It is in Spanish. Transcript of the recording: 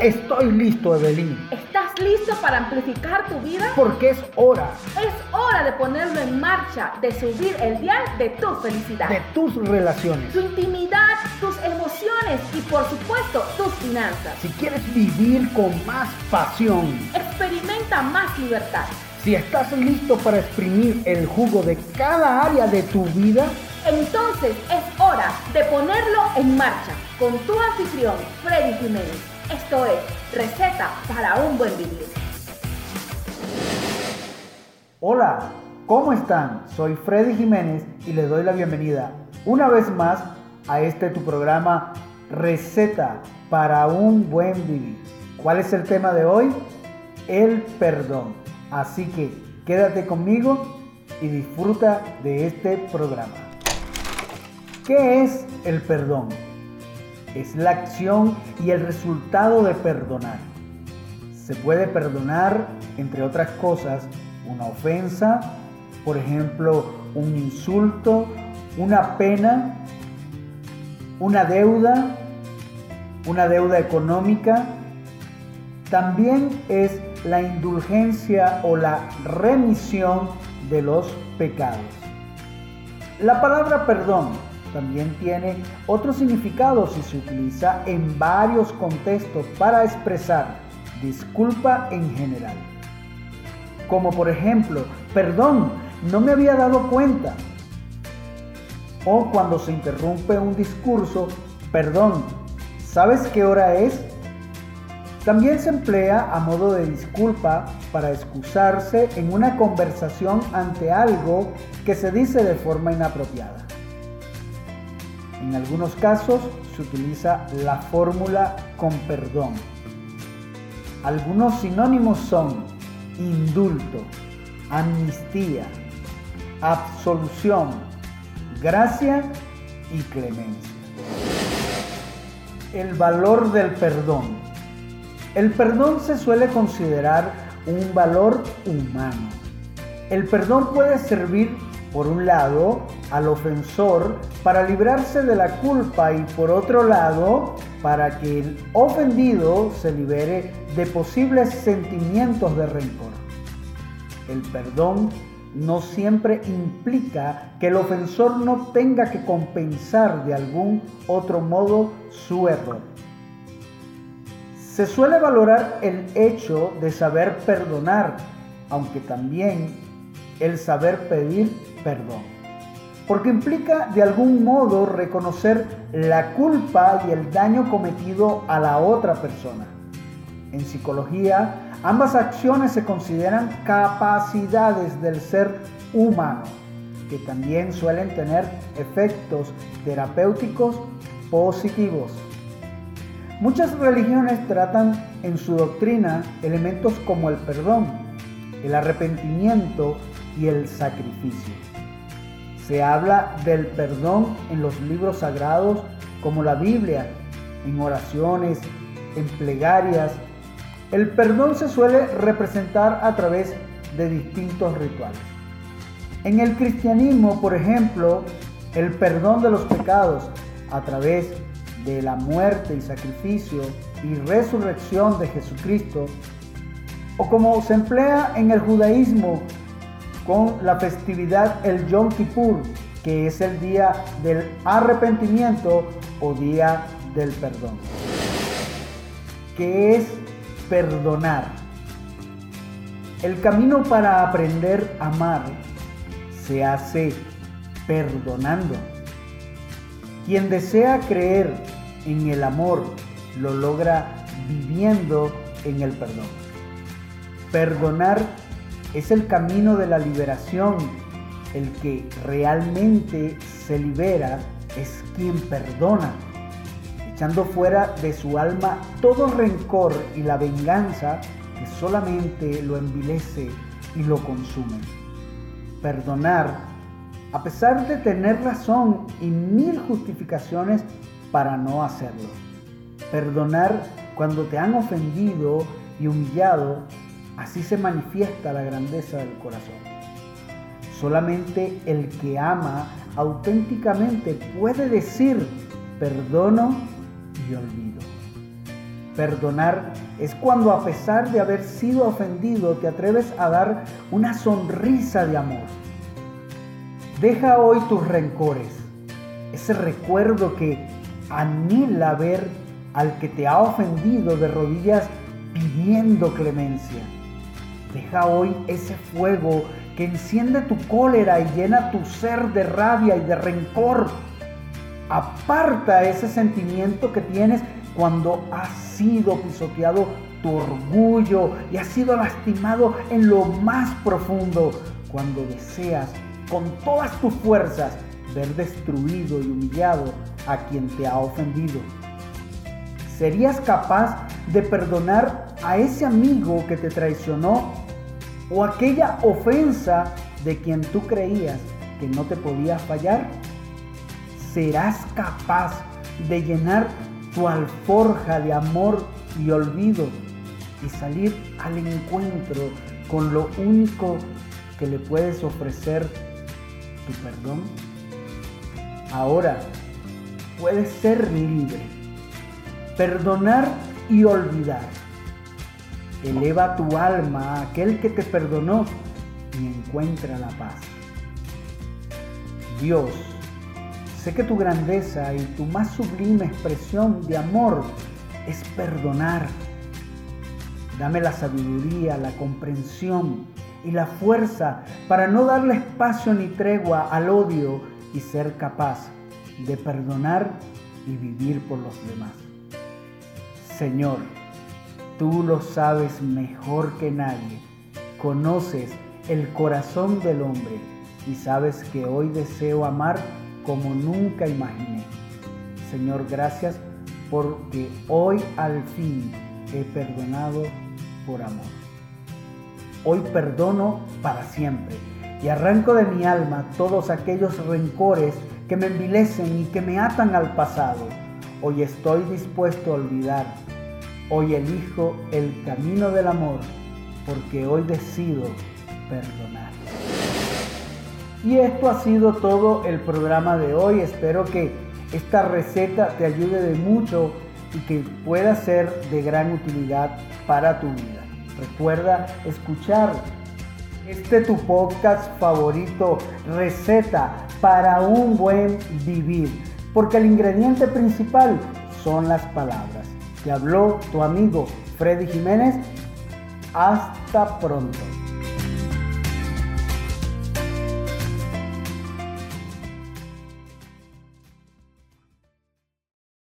Estoy listo, Evelyn. ¿Estás listo para amplificar tu vida? Porque es hora. Es hora de ponerlo en marcha, de subir el dial de tu felicidad. De tus relaciones. Tu intimidad, tus emociones y por supuesto tus finanzas. Si quieres vivir con más pasión. Experimenta más libertad. Si estás listo para exprimir el jugo de cada área de tu vida. Entonces es hora de ponerlo en marcha con tu anfitrión, Freddy Jiménez. Esto es Receta para un buen vivir. Hola, ¿cómo están? Soy Freddy Jiménez y les doy la bienvenida una vez más a este tu programa Receta para un buen vivir. ¿Cuál es el tema de hoy? El perdón. Así que quédate conmigo y disfruta de este programa. ¿Qué es el perdón? Es la acción y el resultado de perdonar. Se puede perdonar, entre otras cosas, una ofensa, por ejemplo, un insulto, una pena, una deuda, una deuda económica. También es la indulgencia o la remisión de los pecados. La palabra perdón también tiene otro significado si se utiliza en varios contextos para expresar disculpa en general. Como por ejemplo, perdón, no me había dado cuenta. O cuando se interrumpe un discurso, perdón, ¿sabes qué hora es? También se emplea a modo de disculpa para excusarse en una conversación ante algo que se dice de forma inapropiada. En algunos casos se utiliza la fórmula con perdón. Algunos sinónimos son indulto, amnistía, absolución, gracia y clemencia. El valor del perdón. El perdón se suele considerar un valor humano. El perdón puede servir por un lado, al ofensor para librarse de la culpa y por otro lado, para que el ofendido se libere de posibles sentimientos de rencor. El perdón no siempre implica que el ofensor no tenga que compensar de algún otro modo su error. Se suele valorar el hecho de saber perdonar, aunque también el saber pedir perdón. Porque implica de algún modo reconocer la culpa y el daño cometido a la otra persona. En psicología, ambas acciones se consideran capacidades del ser humano, que también suelen tener efectos terapéuticos positivos. Muchas religiones tratan en su doctrina elementos como el perdón, el arrepentimiento y el sacrificio. Se habla del perdón en los libros sagrados como la Biblia, en oraciones, en plegarias. El perdón se suele representar a través de distintos rituales. En el cristianismo, por ejemplo, el perdón de los pecados a través de la muerte y sacrificio y resurrección de Jesucristo, o como se emplea en el judaísmo con la festividad el Yom Kippur, que es el día del arrepentimiento o día del perdón. ¿Qué es perdonar? El camino para aprender a amar se hace perdonando. Quien desea creer en el amor lo logra viviendo en el perdón. Perdonar es el camino de la liberación. El que realmente se libera es quien perdona, echando fuera de su alma todo rencor y la venganza que solamente lo envilece y lo consume. Perdonar, a pesar de tener razón y mil justificaciones para no hacerlo. Perdonar cuando te han ofendido y humillado Así se manifiesta la grandeza del corazón. Solamente el que ama auténticamente puede decir perdono y olvido. Perdonar es cuando a pesar de haber sido ofendido te atreves a dar una sonrisa de amor. Deja hoy tus rencores, ese recuerdo que anhela ver al que te ha ofendido de rodillas pidiendo clemencia. Deja hoy ese fuego que enciende tu cólera y llena tu ser de rabia y de rencor. Aparta ese sentimiento que tienes cuando has sido pisoteado tu orgullo y has sido lastimado en lo más profundo, cuando deseas con todas tus fuerzas ver destruido y humillado a quien te ha ofendido. ¿Serías capaz de perdonar a ese amigo que te traicionó o aquella ofensa de quien tú creías que no te podía fallar? ¿Serás capaz de llenar tu alforja de amor y olvido y salir al encuentro con lo único que le puedes ofrecer tu perdón? Ahora puedes ser libre, perdonar y olvidar. Eleva tu alma a aquel que te perdonó y encuentra la paz. Dios Sé que tu grandeza y tu más sublime expresión de amor es perdonar. Dame la sabiduría, la comprensión y la fuerza para no darle espacio ni tregua al odio y ser capaz de perdonar y vivir por los demás. Señor, tú lo sabes mejor que nadie. Conoces el corazón del hombre y sabes que hoy deseo amar como nunca imaginé. Señor, gracias porque hoy al fin he perdonado por amor. Hoy perdono para siempre y arranco de mi alma todos aquellos rencores que me envilecen y que me atan al pasado. Hoy estoy dispuesto a olvidar. Hoy elijo el camino del amor porque hoy decido perdonar. Y esto ha sido todo el programa de hoy. Espero que esta receta te ayude de mucho y que pueda ser de gran utilidad para tu vida. Recuerda escuchar este tu podcast favorito, receta para un buen vivir, porque el ingrediente principal son las palabras. Te habló tu amigo Freddy Jiménez. Hasta pronto.